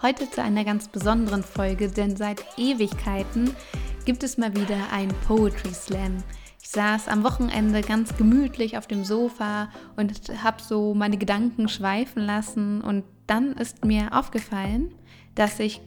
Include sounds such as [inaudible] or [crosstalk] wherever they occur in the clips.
Heute zu einer ganz besonderen Folge, denn seit Ewigkeiten gibt es mal wieder ein Poetry Slam. Ich saß am Wochenende ganz gemütlich auf dem Sofa und habe so meine Gedanken schweifen lassen und dann ist mir aufgefallen, dass ich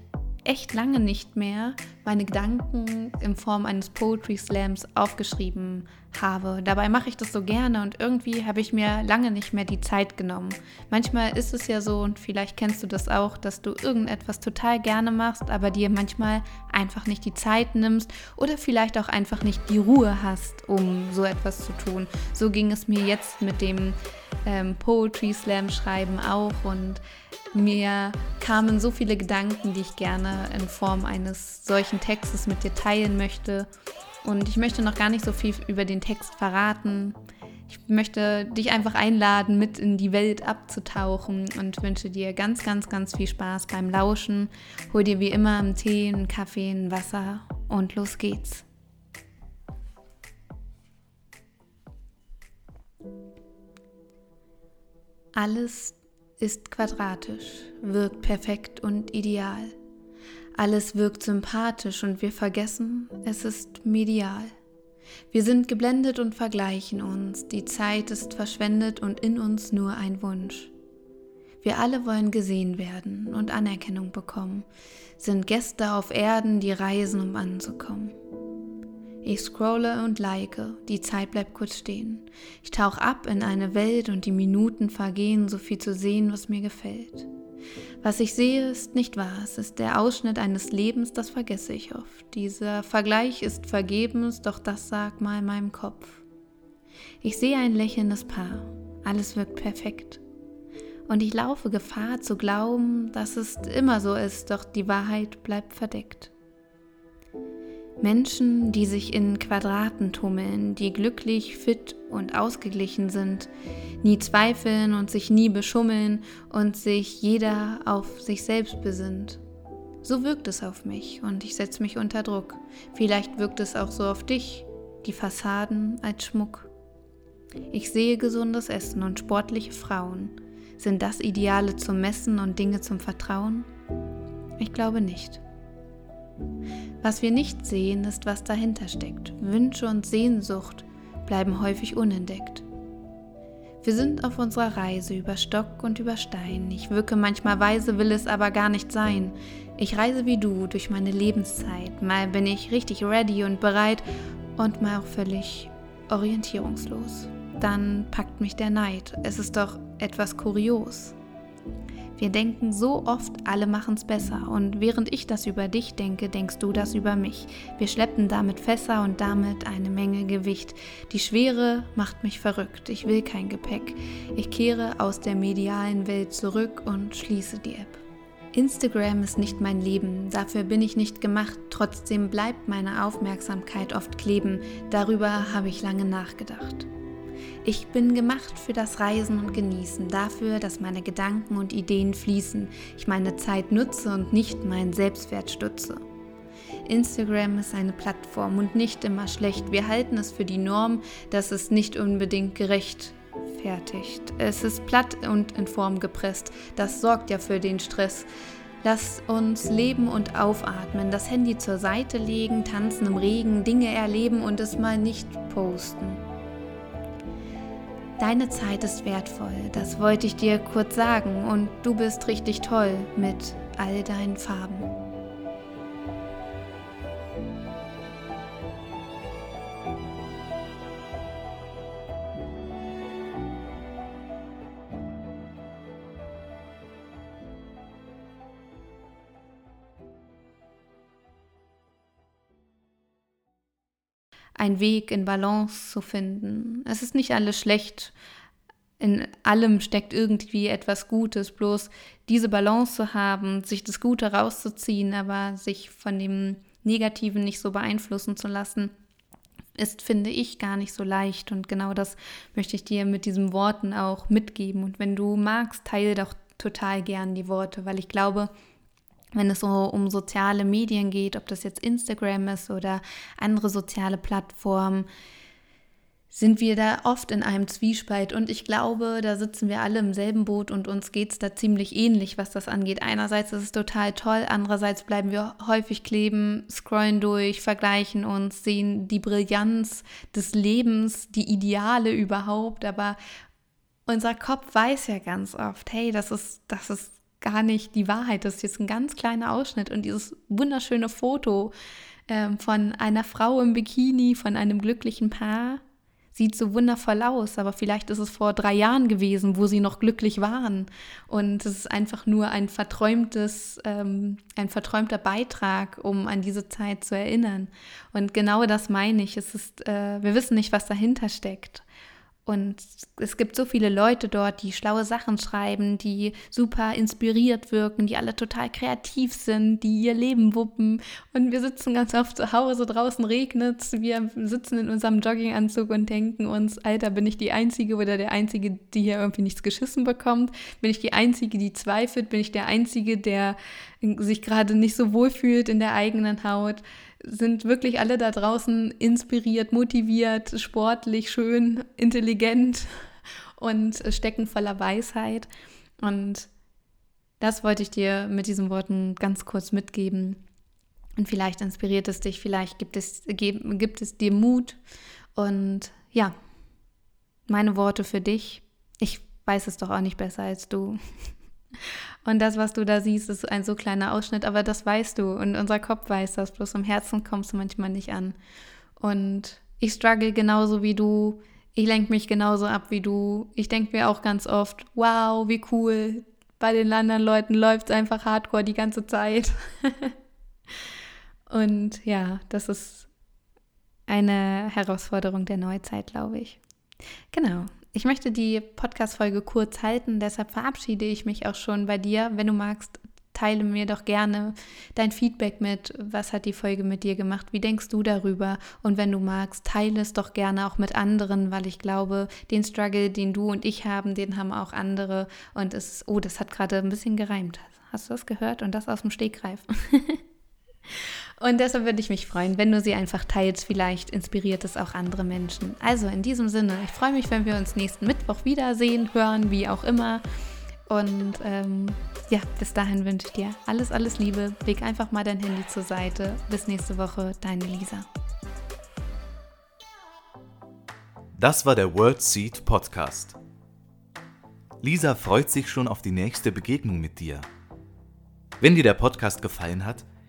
echt lange nicht mehr meine Gedanken in Form eines Poetry Slams aufgeschrieben habe. Dabei mache ich das so gerne und irgendwie habe ich mir lange nicht mehr die Zeit genommen. Manchmal ist es ja so und vielleicht kennst du das auch, dass du irgendetwas total gerne machst, aber dir manchmal einfach nicht die Zeit nimmst oder vielleicht auch einfach nicht die Ruhe hast, um so etwas zu tun. So ging es mir jetzt mit dem ähm, Poetry Slam schreiben auch und mir kamen so viele Gedanken, die ich gerne in Form eines solchen Textes mit dir teilen möchte. Und ich möchte noch gar nicht so viel über den Text verraten. Ich möchte dich einfach einladen, mit in die Welt abzutauchen und wünsche dir ganz, ganz, ganz viel Spaß beim Lauschen. Hol dir wie immer einen Tee, einen Kaffee, ein Wasser und los geht's. Alles ist quadratisch, wirkt perfekt und ideal. Alles wirkt sympathisch und wir vergessen, es ist medial. Wir sind geblendet und vergleichen uns, die Zeit ist verschwendet und in uns nur ein Wunsch. Wir alle wollen gesehen werden und Anerkennung bekommen, sind Gäste auf Erden, die reisen, um anzukommen. Ich scrolle und like, die Zeit bleibt kurz stehen. Ich tauche ab in eine Welt und die Minuten vergehen, so viel zu sehen, was mir gefällt. Was ich sehe, ist nicht wahr, es ist der Ausschnitt eines Lebens, das vergesse ich oft. Dieser Vergleich ist vergebens, doch das sagt mal in meinem Kopf. Ich sehe ein lächelndes Paar, alles wirkt perfekt. Und ich laufe Gefahr zu glauben, dass es immer so ist, doch die Wahrheit bleibt verdeckt. Menschen, die sich in Quadraten tummeln, die glücklich, fit und ausgeglichen sind, nie zweifeln und sich nie beschummeln und sich jeder auf sich selbst besinnt. So wirkt es auf mich und ich setze mich unter Druck. Vielleicht wirkt es auch so auf dich, die Fassaden als Schmuck. Ich sehe gesundes Essen und sportliche Frauen. Sind das Ideale zum Messen und Dinge zum Vertrauen? Ich glaube nicht. Was wir nicht sehen, ist, was dahinter steckt. Wünsche und Sehnsucht bleiben häufig unentdeckt. Wir sind auf unserer Reise über Stock und über Stein. Ich wirke manchmal weise, will es aber gar nicht sein. Ich reise wie du durch meine Lebenszeit. Mal bin ich richtig ready und bereit und mal auch völlig orientierungslos. Dann packt mich der Neid. Es ist doch etwas kurios. Wir denken so oft, alle machen es besser. Und während ich das über dich denke, denkst du das über mich. Wir schleppen damit Fässer und damit eine Menge Gewicht. Die Schwere macht mich verrückt. Ich will kein Gepäck. Ich kehre aus der medialen Welt zurück und schließe die App. Instagram ist nicht mein Leben, dafür bin ich nicht gemacht, trotzdem bleibt meine Aufmerksamkeit oft kleben, darüber habe ich lange nachgedacht. Ich bin gemacht für das Reisen und Genießen, dafür, dass meine Gedanken und Ideen fließen, ich meine Zeit nutze und nicht meinen Selbstwert stütze. Instagram ist eine Plattform und nicht immer schlecht. Wir halten es für die Norm, dass es nicht unbedingt gerecht fertigt. Es ist platt und in Form gepresst. Das sorgt ja für den Stress. Lass uns leben und aufatmen, das Handy zur Seite legen, tanzen im Regen, Dinge erleben und es mal nicht posten. Deine Zeit ist wertvoll, das wollte ich dir kurz sagen und du bist richtig toll mit all deinen Farben. Ein Weg in Balance zu finden. Es ist nicht alles schlecht. In allem steckt irgendwie etwas Gutes, bloß diese Balance zu haben, sich das Gute rauszuziehen, aber sich von dem Negativen nicht so beeinflussen zu lassen, ist, finde ich, gar nicht so leicht. Und genau das möchte ich dir mit diesen Worten auch mitgeben. Und wenn du magst, teile doch total gern die Worte, weil ich glaube, wenn es so um soziale Medien geht, ob das jetzt Instagram ist oder andere soziale Plattformen, sind wir da oft in einem Zwiespalt. Und ich glaube, da sitzen wir alle im selben Boot und uns geht es da ziemlich ähnlich, was das angeht. Einerseits ist es total toll, andererseits bleiben wir häufig kleben, scrollen durch, vergleichen uns, sehen die Brillanz des Lebens, die Ideale überhaupt. Aber unser Kopf weiß ja ganz oft, hey, das ist, das ist gar nicht die Wahrheit. Das ist jetzt ein ganz kleiner Ausschnitt und dieses wunderschöne Foto ähm, von einer Frau im Bikini, von einem glücklichen Paar, sieht so wundervoll aus, aber vielleicht ist es vor drei Jahren gewesen, wo sie noch glücklich waren. Und es ist einfach nur ein verträumtes, ähm, ein verträumter Beitrag, um an diese Zeit zu erinnern. Und genau das meine ich. Es ist, äh, wir wissen nicht, was dahinter steckt. Und es gibt so viele Leute dort, die schlaue Sachen schreiben, die super inspiriert wirken, die alle total kreativ sind, die ihr Leben wuppen. Und wir sitzen ganz oft zu Hause, draußen regnet es, wir sitzen in unserem Jogginganzug und denken uns, Alter, bin ich die Einzige oder der Einzige, die hier irgendwie nichts geschissen bekommt? Bin ich die Einzige, die zweifelt? Bin ich der Einzige, der sich gerade nicht so wohl fühlt in der eigenen Haut? Sind wirklich alle da draußen inspiriert, motiviert, sportlich, schön, intelligent und stecken voller Weisheit. Und das wollte ich dir mit diesen Worten ganz kurz mitgeben. Und vielleicht inspiriert es dich, vielleicht gibt es, gibt es dir Mut. Und ja, meine Worte für dich. Ich weiß es doch auch nicht besser als du. Und das, was du da siehst, ist ein so kleiner Ausschnitt, aber das weißt du und unser Kopf weiß das, bloß im Herzen kommst du manchmal nicht an. Und ich struggle genauso wie du, ich lenke mich genauso ab wie du. Ich denke mir auch ganz oft, wow, wie cool, bei den anderen Leuten läuft es einfach hardcore die ganze Zeit. [laughs] und ja, das ist eine Herausforderung der Neuzeit, glaube ich. Genau. Ich möchte die Podcast-Folge kurz halten, deshalb verabschiede ich mich auch schon bei dir. Wenn du magst, teile mir doch gerne dein Feedback mit. Was hat die Folge mit dir gemacht? Wie denkst du darüber? Und wenn du magst, teile es doch gerne auch mit anderen, weil ich glaube, den Struggle, den du und ich haben, den haben auch andere. Und es, oh, das hat gerade ein bisschen gereimt. Hast du das gehört? Und das aus dem Stegreif. [laughs] Und deshalb würde ich mich freuen, wenn du sie einfach teilst. Vielleicht inspiriert es auch andere Menschen. Also in diesem Sinne, ich freue mich, wenn wir uns nächsten Mittwoch wiedersehen, hören, wie auch immer. Und ähm, ja, bis dahin wünsche ich dir alles, alles Liebe. Leg einfach mal dein Handy zur Seite. Bis nächste Woche, deine Lisa. Das war der World Seed Podcast. Lisa freut sich schon auf die nächste Begegnung mit dir. Wenn dir der Podcast gefallen hat,